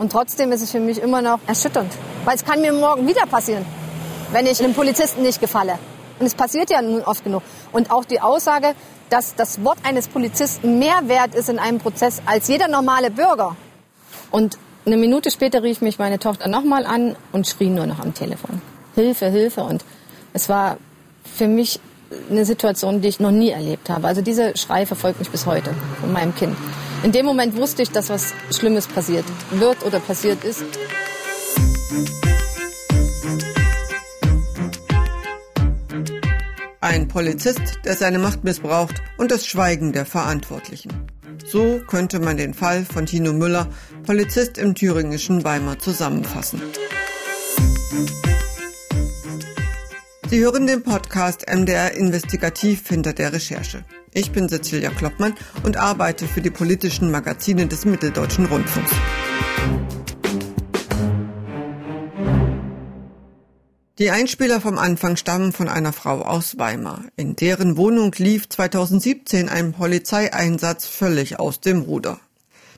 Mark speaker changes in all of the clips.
Speaker 1: Und trotzdem ist es für mich immer noch erschütternd. Weil es kann mir morgen wieder passieren, wenn ich einem Polizisten nicht gefalle. Und es passiert ja nun oft genug. Und auch die Aussage, dass das Wort eines Polizisten mehr wert ist in einem Prozess als jeder normale Bürger. Und eine Minute später rief mich meine Tochter nochmal an und schrie nur noch am Telefon. Hilfe, Hilfe. Und es war für mich eine Situation, die ich noch nie erlebt habe. Also dieser Schrei verfolgt mich bis heute von meinem Kind. In dem Moment wusste ich, dass was Schlimmes passiert wird oder passiert ist.
Speaker 2: Ein Polizist, der seine Macht missbraucht und das Schweigen der Verantwortlichen. So könnte man den Fall von Tino Müller, Polizist im thüringischen Weimar, zusammenfassen. Sie hören den Podcast MDR Investigativ hinter der Recherche. Ich bin Cecilia Kloppmann und arbeite für die politischen Magazine des Mitteldeutschen Rundfunks. Die Einspieler vom Anfang stammen von einer Frau aus Weimar. In deren Wohnung lief 2017 ein Polizeieinsatz völlig aus dem Ruder.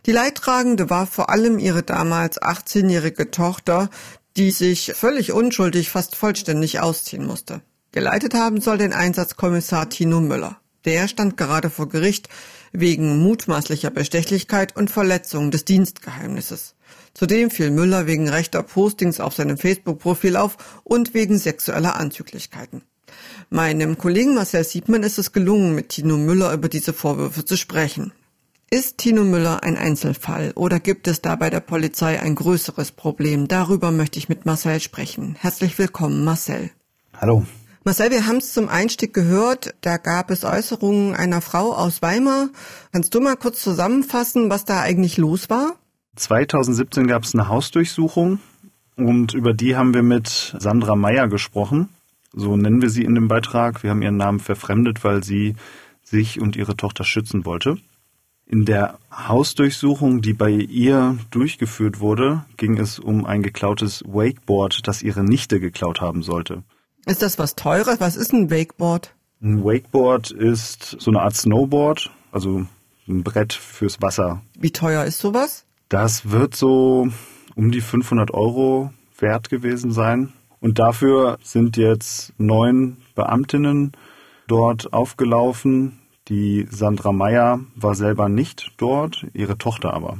Speaker 2: Die Leidtragende war vor allem ihre damals 18-jährige Tochter, die sich völlig unschuldig fast vollständig ausziehen musste. Geleitet haben soll den Einsatz Kommissar Tino Müller. Der stand gerade vor Gericht wegen mutmaßlicher Bestechlichkeit und Verletzung des Dienstgeheimnisses. Zudem fiel Müller wegen rechter Postings auf seinem Facebook-Profil auf und wegen sexueller Anzüglichkeiten. Meinem Kollegen Marcel Siebmann ist es gelungen, mit Tino Müller über diese Vorwürfe zu sprechen. Ist Tino Müller ein Einzelfall oder gibt es da bei der Polizei ein größeres Problem? Darüber möchte ich mit Marcel sprechen. Herzlich willkommen, Marcel.
Speaker 3: Hallo.
Speaker 2: Marcel, wir haben es zum Einstieg gehört, da gab es Äußerungen einer Frau aus Weimar. Kannst du mal kurz zusammenfassen, was da eigentlich los war?
Speaker 3: 2017 gab es eine Hausdurchsuchung und über die haben wir mit Sandra Meyer gesprochen. So nennen wir sie in dem Beitrag. Wir haben ihren Namen verfremdet, weil sie sich und ihre Tochter schützen wollte. In der Hausdurchsuchung, die bei ihr durchgeführt wurde, ging es um ein geklautes Wakeboard, das ihre Nichte geklaut haben sollte.
Speaker 2: Ist das was Teures? Was ist ein Wakeboard?
Speaker 3: Ein Wakeboard ist so eine Art Snowboard, also ein Brett fürs Wasser.
Speaker 2: Wie teuer ist sowas?
Speaker 3: Das wird so um die 500 Euro wert gewesen sein. Und dafür sind jetzt neun Beamtinnen dort aufgelaufen. Die Sandra Meyer war selber nicht dort, ihre Tochter aber.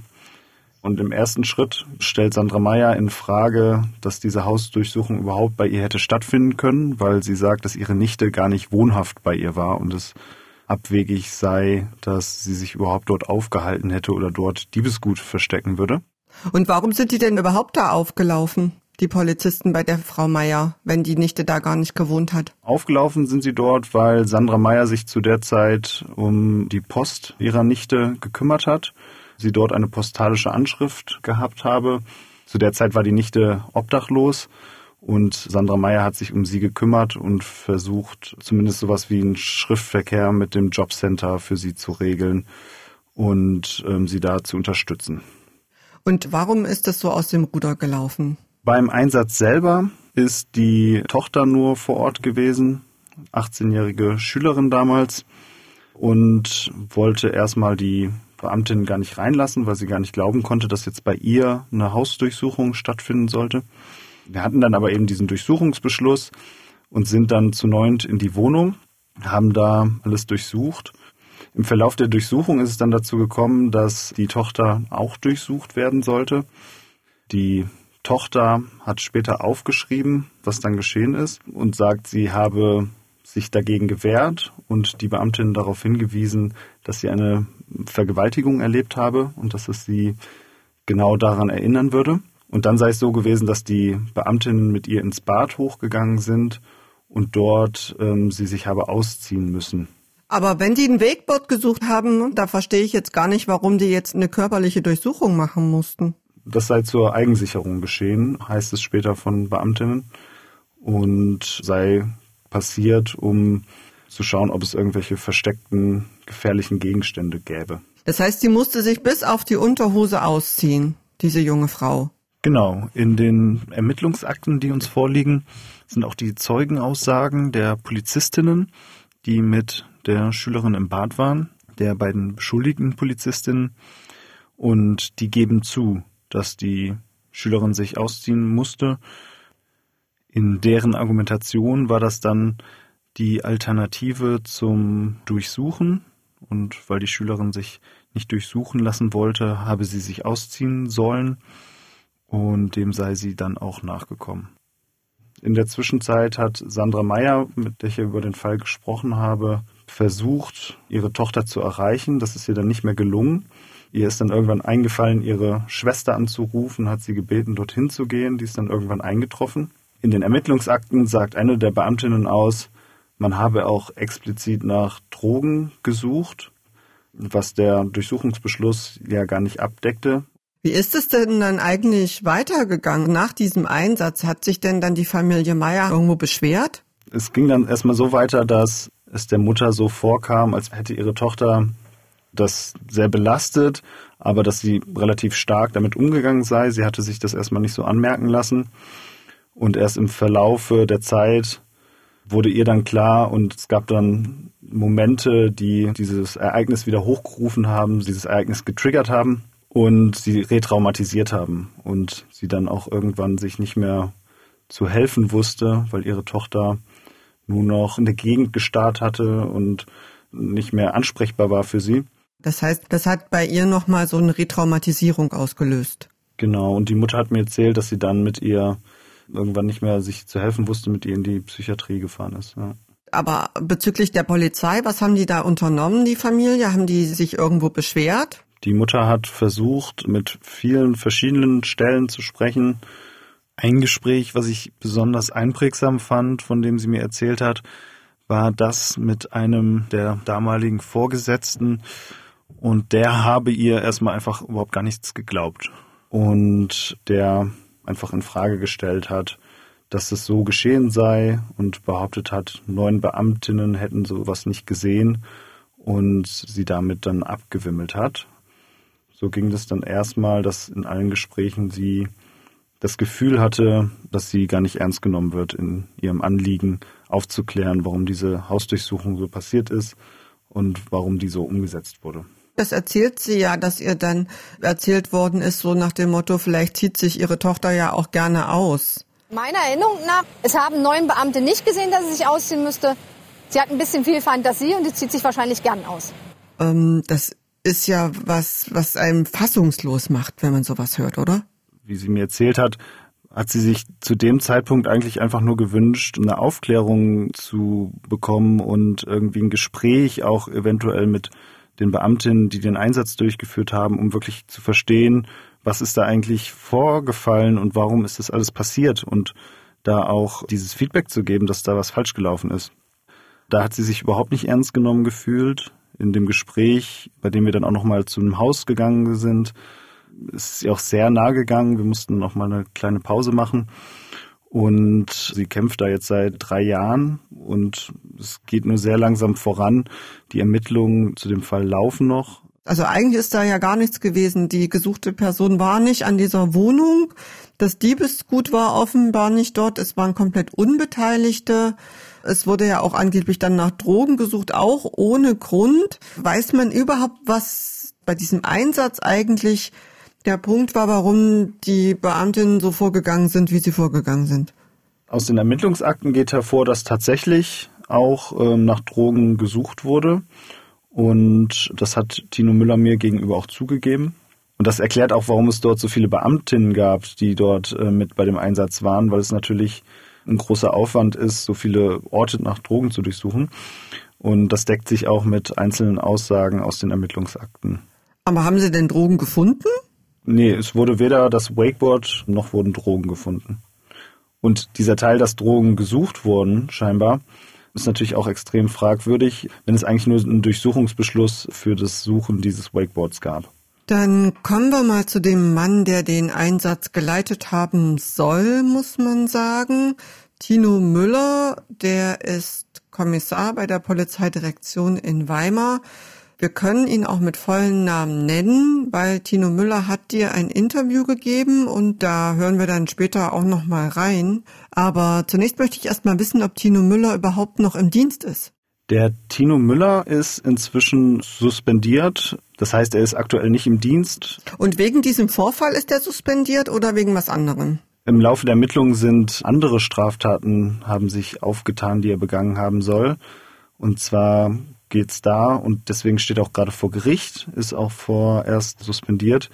Speaker 3: Und im ersten Schritt stellt Sandra Meyer in Frage, dass diese Hausdurchsuchung überhaupt bei ihr hätte stattfinden können, weil sie sagt, dass ihre Nichte gar nicht wohnhaft bei ihr war und es abwegig sei, dass sie sich überhaupt dort aufgehalten hätte oder dort Diebesgut verstecken würde.
Speaker 2: Und warum sind die denn überhaupt da aufgelaufen? Die Polizisten bei der Frau Meier, wenn die Nichte da gar nicht gewohnt hat.
Speaker 3: Aufgelaufen sind sie dort, weil Sandra Meier sich zu der Zeit um die Post ihrer Nichte gekümmert hat. Sie dort eine postalische Anschrift gehabt habe. Zu der Zeit war die Nichte obdachlos und Sandra Meyer hat sich um sie gekümmert und versucht, zumindest sowas wie einen Schriftverkehr mit dem Jobcenter für sie zu regeln und ähm, sie da zu unterstützen.
Speaker 2: Und warum ist das so aus dem Ruder gelaufen?
Speaker 3: Beim Einsatz selber ist die Tochter nur vor Ort gewesen, 18-jährige Schülerin damals, und wollte erstmal die Beamtin gar nicht reinlassen, weil sie gar nicht glauben konnte, dass jetzt bei ihr eine Hausdurchsuchung stattfinden sollte. Wir hatten dann aber eben diesen Durchsuchungsbeschluss und sind dann zu neunt in die Wohnung, haben da alles durchsucht. Im Verlauf der Durchsuchung ist es dann dazu gekommen, dass die Tochter auch durchsucht werden sollte. Die Tochter hat später aufgeschrieben, was dann geschehen ist und sagt, sie habe sich dagegen gewehrt und die Beamtin darauf hingewiesen, dass sie eine Vergewaltigung erlebt habe und dass es sie genau daran erinnern würde. Und dann sei es so gewesen, dass die Beamtinnen mit ihr ins Bad hochgegangen sind und dort ähm, sie sich habe ausziehen müssen.
Speaker 2: Aber wenn die ein Wegbot gesucht haben, da verstehe ich jetzt gar nicht, warum die jetzt eine körperliche Durchsuchung machen mussten.
Speaker 3: Das sei zur Eigensicherung geschehen, heißt es später von Beamtinnen, und sei passiert, um zu schauen, ob es irgendwelche versteckten, gefährlichen Gegenstände gäbe.
Speaker 2: Das heißt, sie musste sich bis auf die Unterhose ausziehen, diese junge Frau.
Speaker 3: Genau, in den Ermittlungsakten, die uns vorliegen, sind auch die Zeugenaussagen der Polizistinnen, die mit der Schülerin im Bad waren, der beiden beschuldigten Polizistinnen, und die geben zu, dass die Schülerin sich ausziehen musste. In deren Argumentation war das dann die Alternative zum Durchsuchen. Und weil die Schülerin sich nicht durchsuchen lassen wollte, habe sie sich ausziehen sollen. Und dem sei sie dann auch nachgekommen. In der Zwischenzeit hat Sandra Meyer, mit der ich über den Fall gesprochen habe, versucht, ihre Tochter zu erreichen. Das ist ihr dann nicht mehr gelungen. Ihr ist dann irgendwann eingefallen, ihre Schwester anzurufen, hat sie gebeten, dorthin zu gehen. Die ist dann irgendwann eingetroffen. In den Ermittlungsakten sagt eine der Beamtinnen aus, man habe auch explizit nach Drogen gesucht, was der Durchsuchungsbeschluss ja gar nicht abdeckte.
Speaker 2: Wie ist es denn dann eigentlich weitergegangen? Nach diesem Einsatz hat sich denn dann die Familie Meier irgendwo beschwert?
Speaker 3: Es ging dann erstmal so weiter, dass es der Mutter so vorkam, als hätte ihre Tochter das sehr belastet, aber dass sie relativ stark damit umgegangen sei. Sie hatte sich das erstmal nicht so anmerken lassen. Und erst im Verlaufe der Zeit wurde ihr dann klar und es gab dann Momente, die dieses Ereignis wieder hochgerufen haben, dieses Ereignis getriggert haben und sie retraumatisiert haben und sie dann auch irgendwann sich nicht mehr zu helfen wusste, weil ihre Tochter nur noch in der Gegend gestarrt hatte und nicht mehr ansprechbar war für sie.
Speaker 2: Das heißt, das hat bei ihr nochmal so eine Retraumatisierung ausgelöst.
Speaker 3: Genau, und die Mutter hat mir erzählt, dass sie dann mit ihr irgendwann nicht mehr sich zu helfen wusste, mit ihr in die Psychiatrie gefahren ist. Ja.
Speaker 2: Aber bezüglich der Polizei, was haben die da unternommen, die Familie? Haben die sich irgendwo beschwert?
Speaker 3: Die Mutter hat versucht, mit vielen verschiedenen Stellen zu sprechen. Ein Gespräch, was ich besonders einprägsam fand, von dem sie mir erzählt hat, war das mit einem der damaligen Vorgesetzten. Und der habe ihr erstmal einfach überhaupt gar nichts geglaubt. Und der einfach in Frage gestellt hat, dass es so geschehen sei und behauptet hat, neun Beamtinnen hätten sowas nicht gesehen und sie damit dann abgewimmelt hat. So ging das dann erstmal, dass in allen Gesprächen sie das Gefühl hatte, dass sie gar nicht ernst genommen wird in ihrem Anliegen aufzuklären, warum diese Hausdurchsuchung so passiert ist und warum die so umgesetzt wurde.
Speaker 2: Das erzählt sie ja, dass ihr dann erzählt worden ist, so nach dem Motto, vielleicht zieht sich ihre Tochter ja auch gerne aus.
Speaker 1: Meiner Erinnerung nach, es haben neun Beamte nicht gesehen, dass sie sich ausziehen müsste. Sie hat ein bisschen viel Fantasie und sie zieht sich wahrscheinlich gern aus.
Speaker 2: Ähm, das ist ja was, was einem fassungslos macht, wenn man sowas hört, oder?
Speaker 3: Wie sie mir erzählt hat, hat sie sich zu dem Zeitpunkt eigentlich einfach nur gewünscht, eine Aufklärung zu bekommen und irgendwie ein Gespräch auch eventuell mit den Beamtinnen, die den Einsatz durchgeführt haben, um wirklich zu verstehen, was ist da eigentlich vorgefallen und warum ist das alles passiert und da auch dieses Feedback zu geben, dass da was falsch gelaufen ist. Da hat sie sich überhaupt nicht ernst genommen gefühlt. In dem Gespräch, bei dem wir dann auch nochmal zu einem Haus gegangen sind, ist sie auch sehr nah gegangen. Wir mussten nochmal eine kleine Pause machen. Und sie kämpft da jetzt seit drei Jahren und es geht nur sehr langsam voran. Die Ermittlungen zu dem Fall laufen noch.
Speaker 2: Also eigentlich ist da ja gar nichts gewesen. Die gesuchte Person war nicht an dieser Wohnung. Das Diebesgut war offenbar nicht dort. Es waren komplett Unbeteiligte. Es wurde ja auch angeblich dann nach Drogen gesucht, auch ohne Grund. Weiß man überhaupt, was bei diesem Einsatz eigentlich der Punkt war, warum die Beamtinnen so vorgegangen sind, wie sie vorgegangen sind.
Speaker 3: Aus den Ermittlungsakten geht hervor, dass tatsächlich auch ähm, nach Drogen gesucht wurde. Und das hat Tino Müller mir gegenüber auch zugegeben. Und das erklärt auch, warum es dort so viele Beamtinnen gab, die dort äh, mit bei dem Einsatz waren, weil es natürlich ein großer Aufwand ist, so viele Orte nach Drogen zu durchsuchen. Und das deckt sich auch mit einzelnen Aussagen aus den Ermittlungsakten.
Speaker 2: Aber haben Sie denn Drogen gefunden?
Speaker 3: Nee, es wurde weder das Wakeboard noch wurden Drogen gefunden. Und dieser Teil, dass Drogen gesucht wurden, scheinbar, ist natürlich auch extrem fragwürdig, wenn es eigentlich nur einen Durchsuchungsbeschluss für das Suchen dieses Wakeboards gab.
Speaker 2: Dann kommen wir mal zu dem Mann, der den Einsatz geleitet haben soll, muss man sagen. Tino Müller, der ist Kommissar bei der Polizeidirektion in Weimar. Wir können ihn auch mit vollen Namen nennen, weil Tino Müller hat dir ein Interview gegeben und da hören wir dann später auch noch mal rein. Aber zunächst möchte ich erst mal wissen, ob Tino Müller überhaupt noch im Dienst ist.
Speaker 3: Der Tino Müller ist inzwischen suspendiert. Das heißt, er ist aktuell nicht im Dienst.
Speaker 2: Und wegen diesem Vorfall ist er suspendiert oder wegen was anderem?
Speaker 3: Im Laufe der Ermittlungen sind andere Straftaten haben sich aufgetan, die er begangen haben soll. Und zwar geht's da und deswegen steht auch gerade vor Gericht, ist auch vorerst suspendiert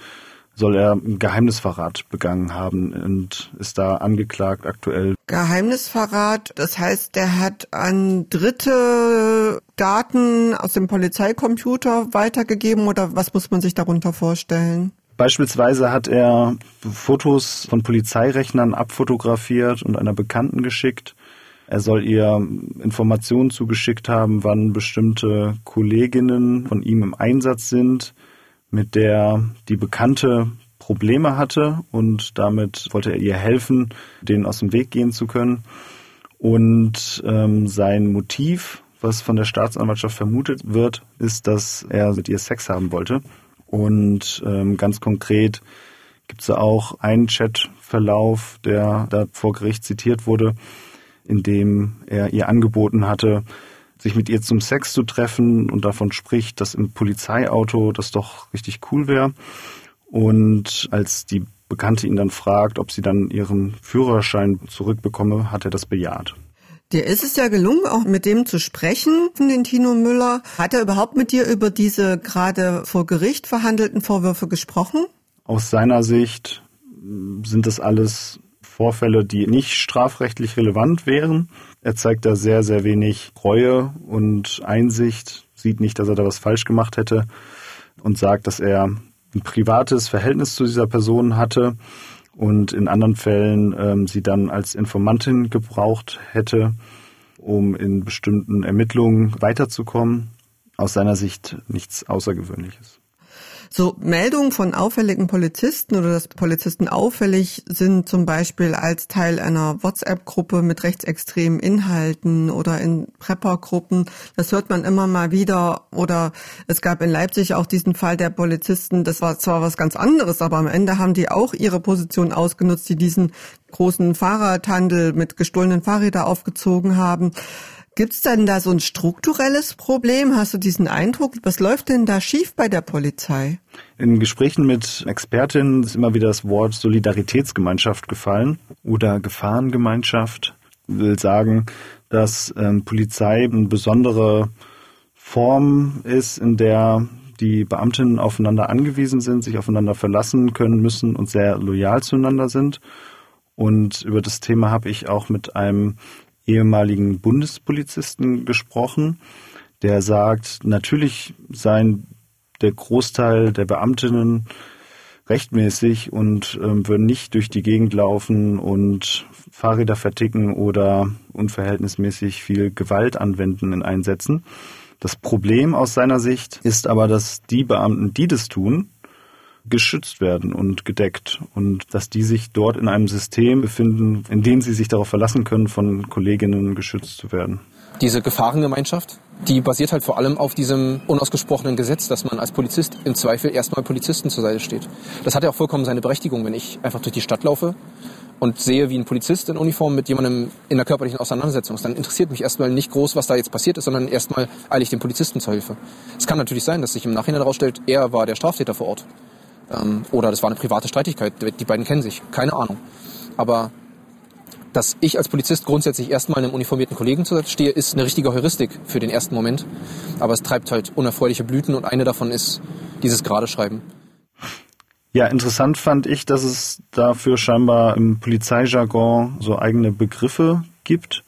Speaker 3: soll er Geheimnisverrat begangen haben und ist da angeklagt aktuell.
Speaker 2: Geheimnisverrat, das heißt, der hat an Dritte Daten aus dem Polizeicomputer weitergegeben oder was muss man sich darunter vorstellen?
Speaker 3: Beispielsweise hat er Fotos von Polizeirechnern abfotografiert und einer Bekannten geschickt. Er soll ihr Informationen zugeschickt haben, wann bestimmte Kolleginnen von ihm im Einsatz sind mit der die Bekannte Probleme hatte und damit wollte er ihr helfen, denen aus dem Weg gehen zu können. Und ähm, sein Motiv, was von der Staatsanwaltschaft vermutet wird, ist, dass er mit ihr Sex haben wollte. Und ähm, ganz konkret gibt es auch einen Chatverlauf, der da vor Gericht zitiert wurde, in dem er ihr angeboten hatte, sich mit ihr zum Sex zu treffen und davon spricht, dass im Polizeiauto das doch richtig cool wäre. Und als die Bekannte ihn dann fragt, ob sie dann ihren Führerschein zurückbekomme, hat er das bejaht.
Speaker 2: Dir ist es ja gelungen, auch mit dem zu sprechen, den Tino Müller. Hat er überhaupt mit dir über diese gerade vor Gericht verhandelten Vorwürfe gesprochen?
Speaker 3: Aus seiner Sicht sind das alles Vorfälle, die nicht strafrechtlich relevant wären. Er zeigt da sehr, sehr wenig Reue und Einsicht, sieht nicht, dass er da was falsch gemacht hätte und sagt, dass er ein privates Verhältnis zu dieser Person hatte und in anderen Fällen ähm, sie dann als Informantin gebraucht hätte, um in bestimmten Ermittlungen weiterzukommen. Aus seiner Sicht nichts Außergewöhnliches.
Speaker 2: So Meldungen von auffälligen Polizisten oder dass Polizisten auffällig sind, zum Beispiel als Teil einer WhatsApp-Gruppe mit rechtsextremen Inhalten oder in Prepper-Gruppen, das hört man immer mal wieder. Oder es gab in Leipzig auch diesen Fall der Polizisten, das war zwar was ganz anderes, aber am Ende haben die auch ihre Position ausgenutzt, die diesen großen Fahrradhandel mit gestohlenen Fahrrädern aufgezogen haben. Gibt es denn da so ein strukturelles Problem? Hast du diesen Eindruck? Was läuft denn da schief bei der Polizei?
Speaker 3: In Gesprächen mit Expertinnen ist immer wieder das Wort Solidaritätsgemeinschaft gefallen oder Gefahrengemeinschaft. Will sagen, dass ähm, Polizei eine besondere Form ist, in der die Beamtinnen aufeinander angewiesen sind, sich aufeinander verlassen können müssen und sehr loyal zueinander sind. Und über das Thema habe ich auch mit einem ehemaligen Bundespolizisten gesprochen, der sagt, natürlich seien der Großteil der Beamtinnen rechtmäßig und ähm, würden nicht durch die Gegend laufen und Fahrräder verticken oder unverhältnismäßig viel Gewalt anwenden in Einsätzen. Das Problem aus seiner Sicht ist aber, dass die Beamten, die das tun, geschützt werden und gedeckt und dass die sich dort in einem System befinden, in dem sie sich darauf verlassen können, von Kolleginnen geschützt zu werden.
Speaker 4: Diese Gefahrengemeinschaft, die basiert halt vor allem auf diesem unausgesprochenen Gesetz, dass man als Polizist im Zweifel erstmal Polizisten zur Seite steht. Das hat ja auch vollkommen seine Berechtigung, wenn ich einfach durch die Stadt laufe und sehe, wie ein Polizist in Uniform mit jemandem in der körperlichen Auseinandersetzung ist, dann interessiert mich erstmal nicht groß, was da jetzt passiert ist, sondern erstmal eile ich dem Polizisten zur Hilfe. Es kann natürlich sein, dass sich im Nachhinein herausstellt, er war der Straftäter vor Ort. Ähm, oder das war eine private Streitigkeit. Die beiden kennen sich. Keine Ahnung. Aber dass ich als Polizist grundsätzlich erstmal einem uniformierten Kollegen zur stehe, ist eine richtige Heuristik für den ersten Moment. Aber es treibt halt unerfreuliche Blüten und eine davon ist dieses Geradeschreiben.
Speaker 3: Ja, interessant fand ich, dass es dafür scheinbar im Polizeijargon so eigene Begriffe gibt,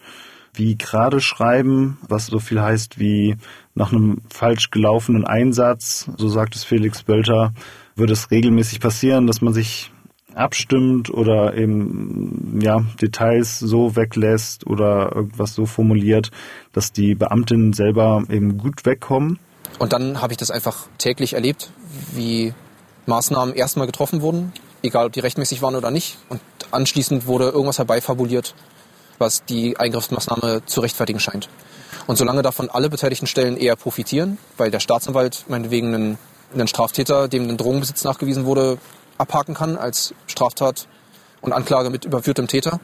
Speaker 3: wie gerade schreiben, was so viel heißt wie nach einem falsch gelaufenen Einsatz, so sagt es Felix Bölter, würde es regelmäßig passieren, dass man sich abstimmt oder eben ja Details so weglässt oder irgendwas so formuliert, dass die Beamtinnen selber eben gut wegkommen.
Speaker 4: Und dann habe ich das einfach täglich erlebt, wie Maßnahmen erstmal getroffen wurden, egal ob die rechtmäßig waren oder nicht. Und anschließend wurde irgendwas herbeifabuliert, was die Eingriffsmaßnahme zu rechtfertigen scheint. Und solange davon alle beteiligten Stellen eher profitieren, weil der Staatsanwalt meinetwegen einen einen Straftäter, dem ein Drogenbesitz nachgewiesen wurde, abhaken kann als Straftat und Anklage mit überführtem Täter,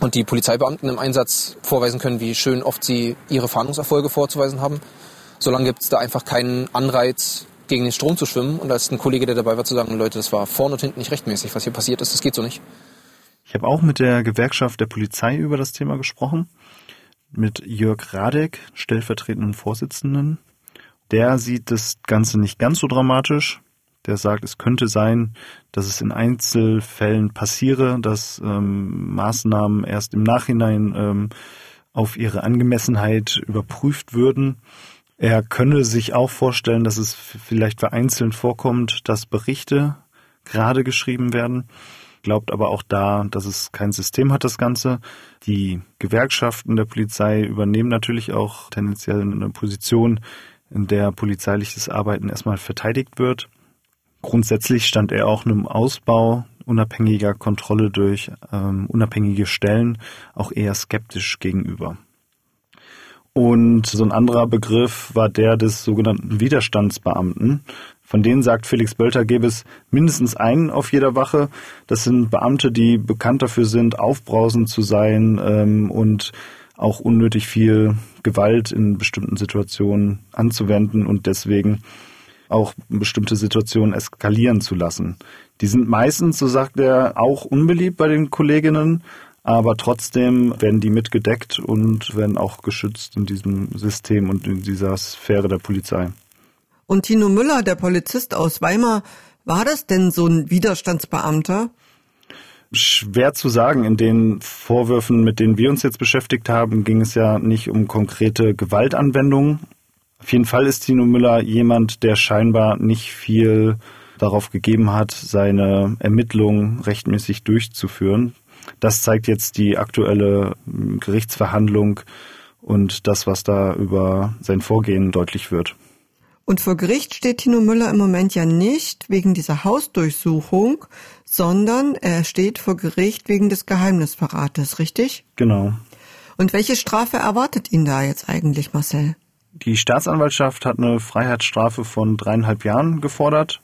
Speaker 4: und die Polizeibeamten im Einsatz vorweisen können, wie schön oft sie ihre Fahndungserfolge vorzuweisen haben. Solange gibt es da einfach keinen Anreiz, gegen den Strom zu schwimmen und als ein Kollege, der dabei war, zu sagen, Leute, das war vorne und hinten nicht rechtmäßig, was hier passiert ist, das geht so nicht.
Speaker 3: Ich habe auch mit der Gewerkschaft der Polizei über das Thema gesprochen, mit Jörg Radek, stellvertretenden Vorsitzenden. Der sieht das Ganze nicht ganz so dramatisch. Der sagt, es könnte sein, dass es in Einzelfällen passiere, dass ähm, Maßnahmen erst im Nachhinein ähm, auf ihre Angemessenheit überprüft würden. Er könne sich auch vorstellen, dass es vielleicht vereinzelt vorkommt, dass Berichte gerade geschrieben werden, glaubt aber auch da, dass es kein System hat, das Ganze. Die Gewerkschaften der Polizei übernehmen natürlich auch tendenziell eine Position, in der polizeiliches Arbeiten erstmal verteidigt wird. Grundsätzlich stand er auch einem Ausbau unabhängiger Kontrolle durch ähm, unabhängige Stellen auch eher skeptisch gegenüber. Und so ein anderer Begriff war der des sogenannten Widerstandsbeamten. Von denen sagt Felix Bölter, gäbe es mindestens einen auf jeder Wache. Das sind Beamte, die bekannt dafür sind, aufbrausend zu sein ähm, und auch unnötig viel Gewalt in bestimmten Situationen anzuwenden und deswegen auch bestimmte Situationen eskalieren zu lassen. Die sind meistens, so sagt er, auch unbeliebt bei den Kolleginnen, aber trotzdem werden die mitgedeckt und werden auch geschützt in diesem System und in dieser Sphäre der Polizei.
Speaker 2: Und Tino Müller, der Polizist aus Weimar, war das denn so ein Widerstandsbeamter?
Speaker 3: Schwer zu sagen. In den Vorwürfen, mit denen wir uns jetzt beschäftigt haben, ging es ja nicht um konkrete Gewaltanwendungen. Auf jeden Fall ist Tino Müller jemand, der scheinbar nicht viel darauf gegeben hat, seine Ermittlungen rechtmäßig durchzuführen. Das zeigt jetzt die aktuelle hm, Gerichtsverhandlung und das, was da über sein Vorgehen deutlich wird.
Speaker 2: Und vor Gericht steht Tino Müller im Moment ja nicht wegen dieser Hausdurchsuchung, sondern er steht vor Gericht wegen des Geheimnisverrates, richtig?
Speaker 3: Genau.
Speaker 2: Und welche Strafe erwartet ihn da jetzt eigentlich, Marcel?
Speaker 3: Die Staatsanwaltschaft hat eine Freiheitsstrafe von dreieinhalb Jahren gefordert.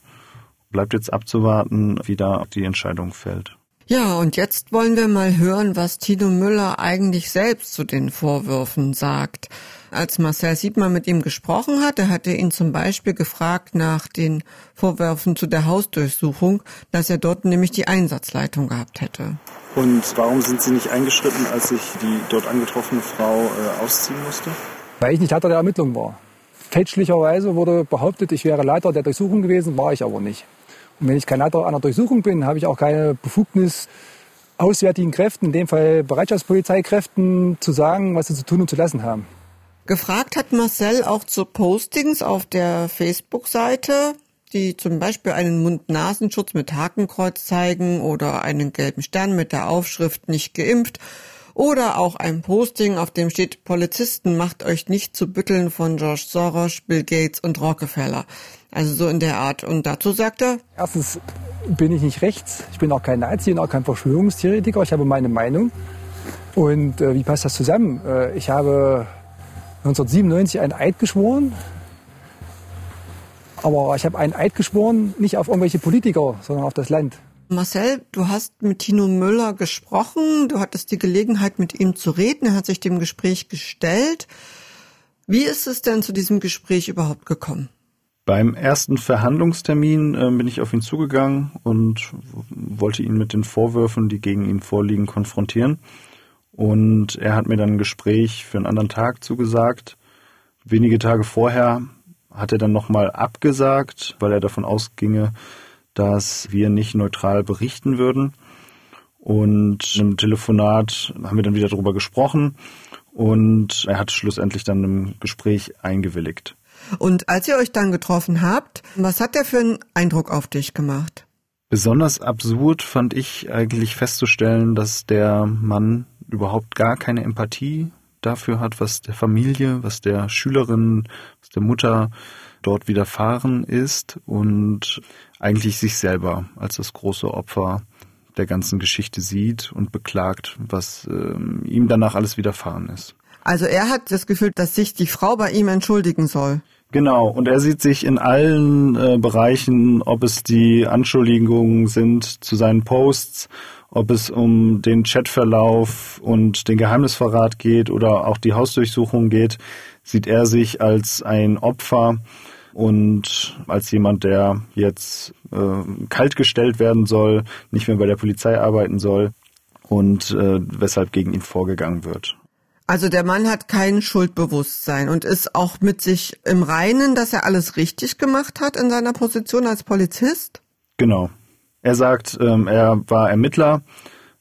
Speaker 3: Bleibt jetzt abzuwarten, wie da die Entscheidung fällt.
Speaker 2: Ja, und jetzt wollen wir mal hören, was Tino Müller eigentlich selbst zu den Vorwürfen sagt. Als Marcel Siebmann mit ihm gesprochen hat, er hatte ihn zum Beispiel gefragt nach den Vorwürfen zu der Hausdurchsuchung, dass er dort nämlich die Einsatzleitung gehabt hätte.
Speaker 3: Und warum sind Sie nicht eingeschritten, als sich die dort angetroffene Frau äh, ausziehen musste?
Speaker 5: Weil ich nicht Leiter der Ermittlung war. Fälschlicherweise wurde behauptet, ich wäre Leiter der Durchsuchung gewesen, war ich aber nicht. Und wenn ich kein Leiter einer Durchsuchung bin, habe ich auch keine Befugnis, auswärtigen Kräften, in dem Fall Bereitschaftspolizeikräften, zu sagen, was sie zu tun und zu lassen haben.
Speaker 2: Gefragt hat Marcel auch zu Postings auf der Facebook-Seite, die zum Beispiel einen Mund-Nasenschutz mit Hakenkreuz zeigen oder einen gelben Stern mit der Aufschrift nicht geimpft oder auch ein Posting, auf dem steht Polizisten macht euch nicht zu Bütteln von George Soros, Bill Gates und Rockefeller. Also so in der Art. Und dazu sagt er,
Speaker 5: erstens bin ich nicht rechts, ich bin auch kein Nazi und auch kein Verschwörungstheoretiker, ich habe meine Meinung. Und äh, wie passt das zusammen? Äh, ich habe 1997 einen Eid geschworen, aber ich habe einen Eid geschworen, nicht auf irgendwelche Politiker, sondern auf das Land.
Speaker 2: Marcel, du hast mit Tino Müller gesprochen, du hattest die Gelegenheit mit ihm zu reden, er hat sich dem Gespräch gestellt. Wie ist es denn zu diesem Gespräch überhaupt gekommen?
Speaker 3: Beim ersten Verhandlungstermin äh, bin ich auf ihn zugegangen und wollte ihn mit den Vorwürfen, die gegen ihn vorliegen, konfrontieren. Und er hat mir dann ein Gespräch für einen anderen Tag zugesagt. Wenige Tage vorher hat er dann nochmal abgesagt, weil er davon ausginge, dass wir nicht neutral berichten würden. Und im Telefonat haben wir dann wieder darüber gesprochen und er hat schlussendlich dann im Gespräch eingewilligt.
Speaker 2: Und als ihr euch dann getroffen habt, was hat der für einen Eindruck auf dich gemacht?
Speaker 3: Besonders absurd fand ich eigentlich festzustellen, dass der Mann überhaupt gar keine Empathie dafür hat, was der Familie, was der Schülerin, was der Mutter dort widerfahren ist und eigentlich sich selber als das große Opfer der ganzen Geschichte sieht und beklagt, was äh, ihm danach alles widerfahren ist.
Speaker 2: Also er hat das Gefühl, dass sich die Frau bei ihm entschuldigen soll.
Speaker 3: Genau, und er sieht sich in allen äh, Bereichen, ob es die Anschuldigungen sind zu seinen Posts, ob es um den Chatverlauf und den Geheimnisverrat geht oder auch die Hausdurchsuchung geht, sieht er sich als ein Opfer und als jemand, der jetzt äh, kaltgestellt werden soll, nicht mehr bei der Polizei arbeiten soll und äh, weshalb gegen ihn vorgegangen wird.
Speaker 2: Also der Mann hat kein Schuldbewusstsein und ist auch mit sich im Reinen, dass er alles richtig gemacht hat in seiner Position als Polizist?
Speaker 3: Genau. Er sagt, ähm, er war Ermittler.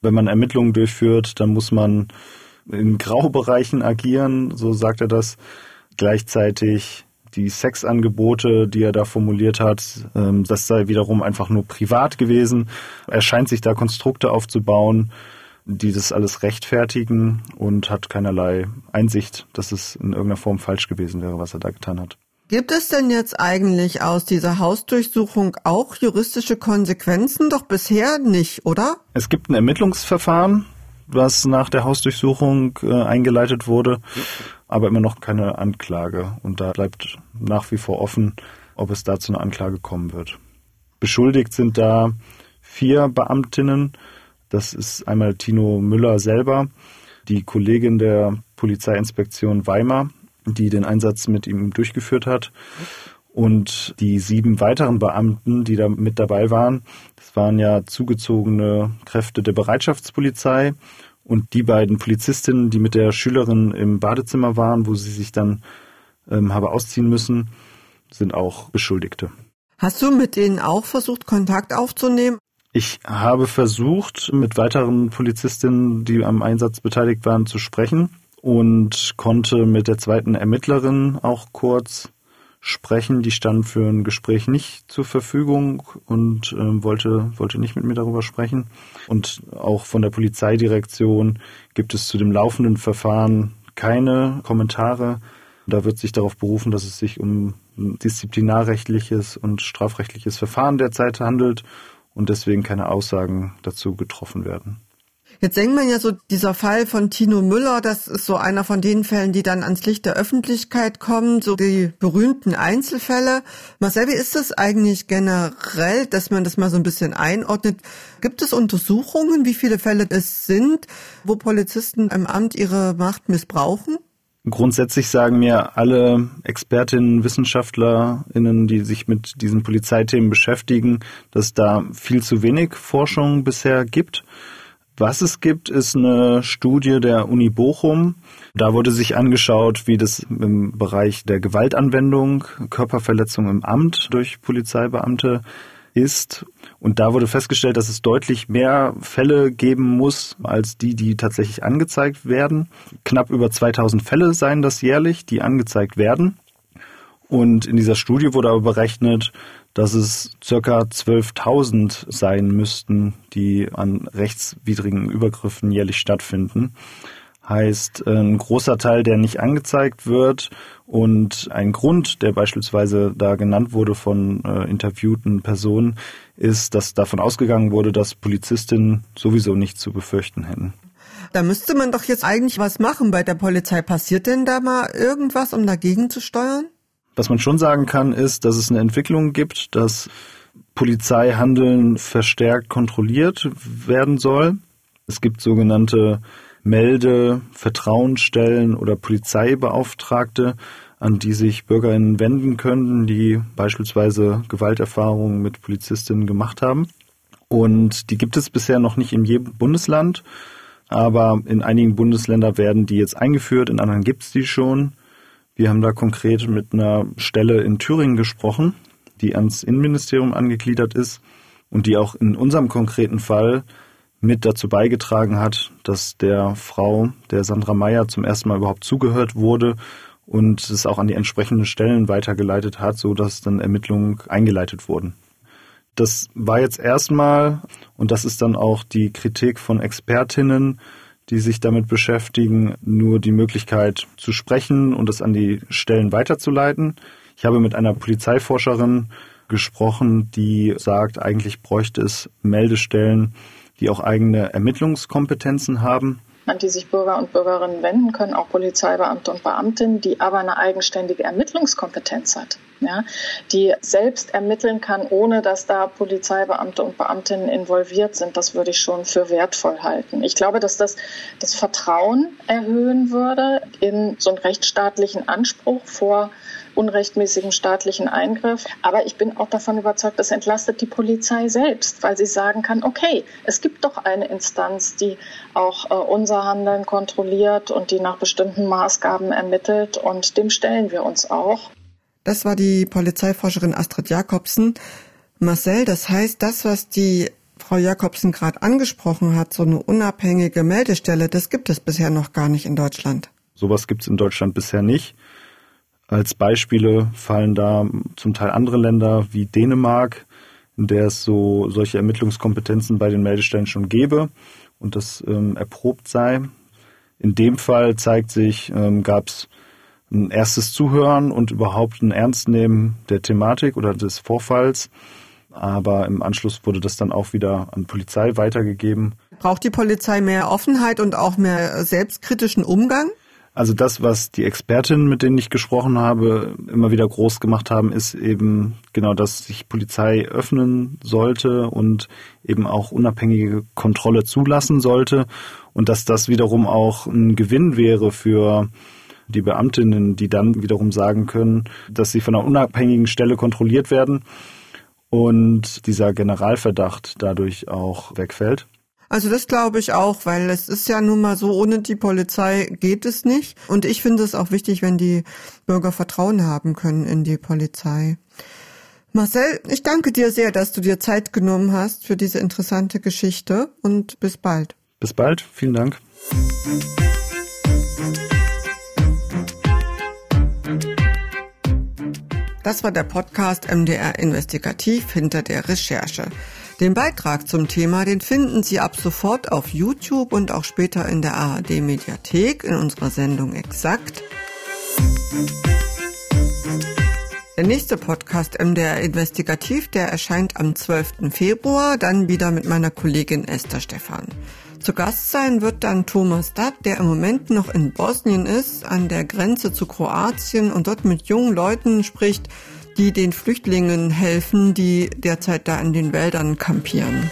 Speaker 3: Wenn man Ermittlungen durchführt, dann muss man in Graubereichen agieren, so sagt er das. Gleichzeitig die Sexangebote, die er da formuliert hat, ähm, das sei wiederum einfach nur privat gewesen. Er scheint sich da Konstrukte aufzubauen, die das alles rechtfertigen und hat keinerlei Einsicht, dass es in irgendeiner Form falsch gewesen wäre, was er da getan hat.
Speaker 2: Gibt es denn jetzt eigentlich aus dieser Hausdurchsuchung auch juristische Konsequenzen? Doch bisher nicht, oder?
Speaker 3: Es gibt ein Ermittlungsverfahren, was nach der Hausdurchsuchung äh, eingeleitet wurde, aber immer noch keine Anklage. Und da bleibt nach wie vor offen, ob es da zu einer Anklage kommen wird. Beschuldigt sind da vier Beamtinnen, das ist einmal Tino Müller selber, die Kollegin der Polizeiinspektion Weimar, die den Einsatz mit ihm durchgeführt hat. Und die sieben weiteren Beamten, die da mit dabei waren, das waren ja zugezogene Kräfte der Bereitschaftspolizei. Und die beiden Polizistinnen, die mit der Schülerin im Badezimmer waren, wo sie sich dann ähm, habe ausziehen müssen, sind auch Beschuldigte.
Speaker 2: Hast du mit denen auch versucht, Kontakt aufzunehmen?
Speaker 3: Ich habe versucht, mit weiteren Polizistinnen, die am Einsatz beteiligt waren, zu sprechen und konnte mit der zweiten Ermittlerin auch kurz sprechen. Die stand für ein Gespräch nicht zur Verfügung und äh, wollte, wollte nicht mit mir darüber sprechen. Und auch von der Polizeidirektion gibt es zu dem laufenden Verfahren keine Kommentare. Da wird sich darauf berufen, dass es sich um disziplinarrechtliches und strafrechtliches Verfahren derzeit handelt und deswegen keine Aussagen dazu getroffen werden.
Speaker 2: Jetzt denkt man ja so, dieser Fall von Tino Müller, das ist so einer von den Fällen, die dann ans Licht der Öffentlichkeit kommen, so die berühmten Einzelfälle. Marcel, wie ist das eigentlich generell, dass man das mal so ein bisschen einordnet? Gibt es Untersuchungen, wie viele Fälle es sind, wo Polizisten im Amt ihre Macht missbrauchen?
Speaker 3: Grundsätzlich sagen mir alle Expertinnen, WissenschaftlerInnen, die sich mit diesen Polizeithemen beschäftigen, dass da viel zu wenig Forschung bisher gibt. Was es gibt, ist eine Studie der Uni Bochum. Da wurde sich angeschaut, wie das im Bereich der Gewaltanwendung, Körperverletzung im Amt durch Polizeibeamte ist. Und da wurde festgestellt, dass es deutlich mehr Fälle geben muss, als die, die tatsächlich angezeigt werden. Knapp über 2000 Fälle seien das jährlich, die angezeigt werden. Und in dieser Studie wurde aber berechnet, dass es circa 12.000 sein müssten, die an rechtswidrigen Übergriffen jährlich stattfinden heißt ein großer Teil, der nicht angezeigt wird und ein Grund, der beispielsweise da genannt wurde von äh, interviewten Personen, ist, dass davon ausgegangen wurde, dass Polizistinnen sowieso nichts zu befürchten hätten.
Speaker 2: Da müsste man doch jetzt eigentlich was machen bei der Polizei. Passiert denn da mal irgendwas, um dagegen zu steuern?
Speaker 3: Was man schon sagen kann, ist, dass es eine Entwicklung gibt, dass Polizeihandeln verstärkt kontrolliert werden soll. Es gibt sogenannte Melde, Vertrauensstellen oder Polizeibeauftragte, an die sich BürgerInnen wenden können, die beispielsweise Gewalterfahrungen mit Polizistinnen gemacht haben. Und die gibt es bisher noch nicht in jedem Bundesland, aber in einigen Bundesländern werden die jetzt eingeführt, in anderen gibt es die schon. Wir haben da konkret mit einer Stelle in Thüringen gesprochen, die ans Innenministerium angegliedert ist und die auch in unserem konkreten Fall mit dazu beigetragen hat, dass der Frau, der Sandra Meyer, zum ersten Mal überhaupt zugehört wurde und es auch an die entsprechenden Stellen weitergeleitet hat, so dass dann Ermittlungen eingeleitet wurden. Das war jetzt erstmal, und das ist dann auch die Kritik von Expertinnen, die sich damit beschäftigen, nur die Möglichkeit zu sprechen und es an die Stellen weiterzuleiten. Ich habe mit einer Polizeiforscherin gesprochen, die sagt, eigentlich bräuchte es Meldestellen, die auch eigene Ermittlungskompetenzen haben.
Speaker 6: An die sich Bürger und Bürgerinnen wenden können, auch Polizeibeamte und Beamtinnen, die aber eine eigenständige Ermittlungskompetenz hat, ja, die selbst ermitteln kann, ohne dass da Polizeibeamte und Beamtinnen involviert sind. Das würde ich schon für wertvoll halten. Ich glaube, dass das das Vertrauen erhöhen würde in so einen rechtsstaatlichen Anspruch vor unrechtmäßigem staatlichen Eingriff. Aber ich bin auch davon überzeugt, das entlastet die Polizei selbst, weil sie sagen kann, okay, es gibt doch eine Instanz, die auch äh, unser Handeln kontrolliert und die nach bestimmten Maßgaben ermittelt und dem stellen wir uns auch.
Speaker 2: Das war die Polizeiforscherin Astrid Jakobsen. Marcel, das heißt, das, was die Frau Jakobsen gerade angesprochen hat, so eine unabhängige Meldestelle, das gibt es bisher noch gar nicht in Deutschland.
Speaker 3: Sowas gibt es in Deutschland bisher nicht. Als Beispiele fallen da zum Teil andere Länder wie Dänemark, in der es so solche Ermittlungskompetenzen bei den Meldestellen schon gäbe und das ähm, erprobt sei. In dem Fall zeigt sich, ähm, gab es ein erstes Zuhören und überhaupt ein Ernstnehmen der Thematik oder des Vorfalls. Aber im Anschluss wurde das dann auch wieder an Polizei weitergegeben.
Speaker 2: Braucht die Polizei mehr Offenheit und auch mehr selbstkritischen Umgang?
Speaker 3: Also das, was die Expertinnen, mit denen ich gesprochen habe, immer wieder groß gemacht haben, ist eben genau, dass sich Polizei öffnen sollte und eben auch unabhängige Kontrolle zulassen sollte und dass das wiederum auch ein Gewinn wäre für die Beamtinnen, die dann wiederum sagen können, dass sie von einer unabhängigen Stelle kontrolliert werden und dieser Generalverdacht dadurch auch wegfällt.
Speaker 2: Also das glaube ich auch, weil es ist ja nun mal so, ohne die Polizei geht es nicht. Und ich finde es auch wichtig, wenn die Bürger Vertrauen haben können in die Polizei. Marcel, ich danke dir sehr, dass du dir Zeit genommen hast für diese interessante Geschichte und bis bald.
Speaker 3: Bis bald, vielen Dank.
Speaker 2: Das war der Podcast MDR Investigativ hinter der Recherche. Den Beitrag zum Thema, den finden Sie ab sofort auf YouTube und auch später in der ARD Mediathek in unserer Sendung Exakt. Der nächste Podcast MDR Investigativ, der erscheint am 12. Februar, dann wieder mit meiner Kollegin Esther Stephan. Zu Gast sein wird dann Thomas Datt, der im Moment noch in Bosnien ist, an der Grenze zu Kroatien und dort mit jungen Leuten spricht, die den Flüchtlingen helfen, die derzeit da in den Wäldern kampieren.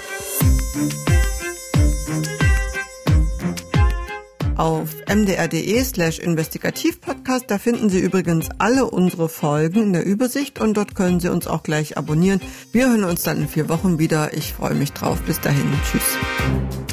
Speaker 2: Auf mdr.de slash investigativpodcast, da finden Sie übrigens alle unsere Folgen in der Übersicht und dort können Sie uns auch gleich abonnieren. Wir hören uns dann in vier Wochen wieder. Ich freue mich drauf. Bis dahin. Tschüss.